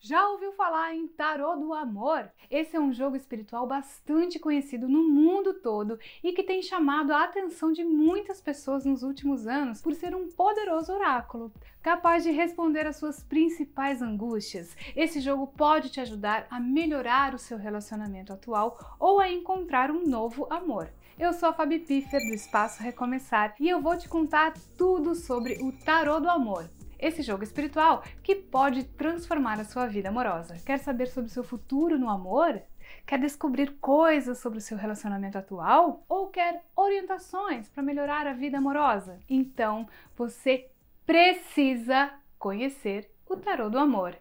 Já ouviu falar em Tarô do Amor? Esse é um jogo espiritual bastante conhecido no mundo todo e que tem chamado a atenção de muitas pessoas nos últimos anos por ser um poderoso oráculo, capaz de responder às suas principais angústias. Esse jogo pode te ajudar a melhorar o seu relacionamento atual ou a encontrar um novo amor. Eu sou a Fabi Piffer do Espaço Recomeçar e eu vou te contar tudo sobre o Tarô do Amor esse jogo espiritual que pode transformar a sua vida amorosa. Quer saber sobre o seu futuro no amor? Quer descobrir coisas sobre o seu relacionamento atual? Ou quer orientações para melhorar a vida amorosa? Então você precisa conhecer o tarô do amor.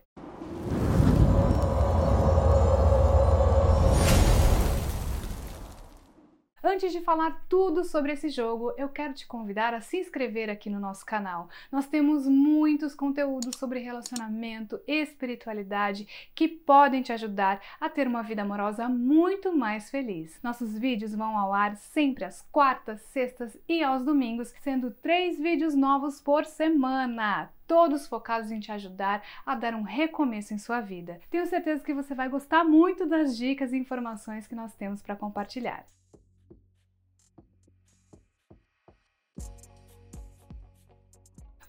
Antes de falar tudo sobre esse jogo, eu quero te convidar a se inscrever aqui no nosso canal. Nós temos muitos conteúdos sobre relacionamento e espiritualidade que podem te ajudar a ter uma vida amorosa muito mais feliz. Nossos vídeos vão ao ar sempre às quartas, sextas e aos domingos, sendo três vídeos novos por semana todos focados em te ajudar a dar um recomeço em sua vida. Tenho certeza que você vai gostar muito das dicas e informações que nós temos para compartilhar.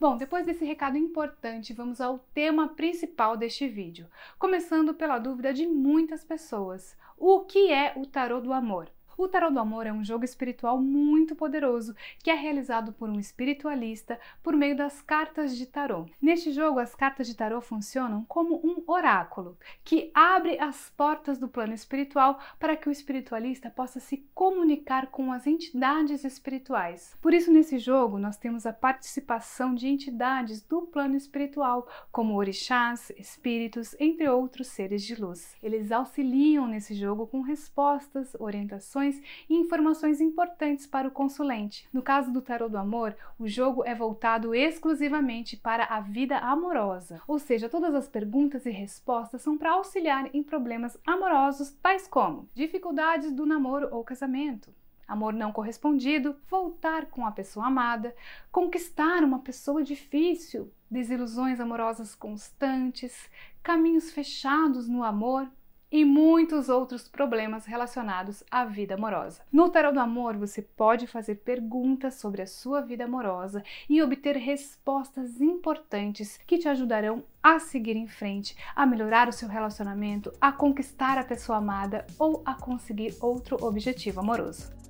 Bom, depois desse recado importante, vamos ao tema principal deste vídeo, começando pela dúvida de muitas pessoas: o que é o tarô do amor? O Tarot do Amor é um jogo espiritual muito poderoso que é realizado por um espiritualista por meio das cartas de tarot. Neste jogo, as cartas de tarot funcionam como um oráculo que abre as portas do plano espiritual para que o espiritualista possa se comunicar com as entidades espirituais. Por isso, nesse jogo, nós temos a participação de entidades do plano espiritual, como orixás, espíritos, entre outros seres de luz. Eles auxiliam nesse jogo com respostas, orientações e informações importantes para o consulente. No caso do tarot do amor, o jogo é voltado exclusivamente para a vida amorosa, ou seja, todas as perguntas e respostas são para auxiliar em problemas amorosos tais como dificuldades do namoro ou casamento, amor não correspondido, voltar com a pessoa amada, conquistar uma pessoa difícil, desilusões amorosas constantes, caminhos fechados no amor, e muitos outros problemas relacionados à vida amorosa. No Tarot do Amor, você pode fazer perguntas sobre a sua vida amorosa e obter respostas importantes que te ajudarão a seguir em frente, a melhorar o seu relacionamento, a conquistar a pessoa amada ou a conseguir outro objetivo amoroso.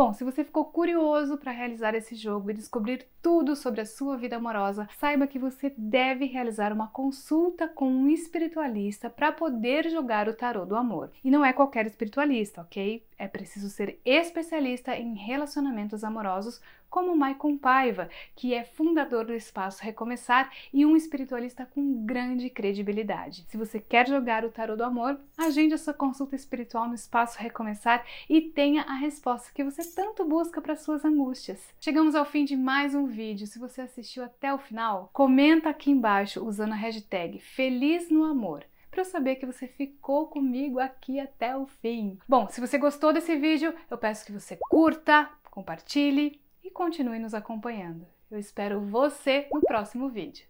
Bom, se você ficou curioso para realizar esse jogo e descobrir tudo sobre a sua vida amorosa, saiba que você deve realizar uma consulta com um espiritualista para poder jogar o tarô do amor. E não é qualquer espiritualista, ok? É preciso ser especialista em relacionamentos amorosos, como Maicon Paiva, que é fundador do Espaço Recomeçar e um espiritualista com grande credibilidade. Se você quer jogar o tarô do amor, agende a sua consulta espiritual no Espaço Recomeçar e tenha a resposta que você tanto busca para suas angústias. Chegamos ao fim de mais um vídeo. Se você assistiu até o final, comenta aqui embaixo usando a hashtag Feliz no Amor para eu saber que você ficou comigo aqui até o fim. Bom, se você gostou desse vídeo, eu peço que você curta, compartilhe continue nos acompanhando. Eu espero você no próximo vídeo.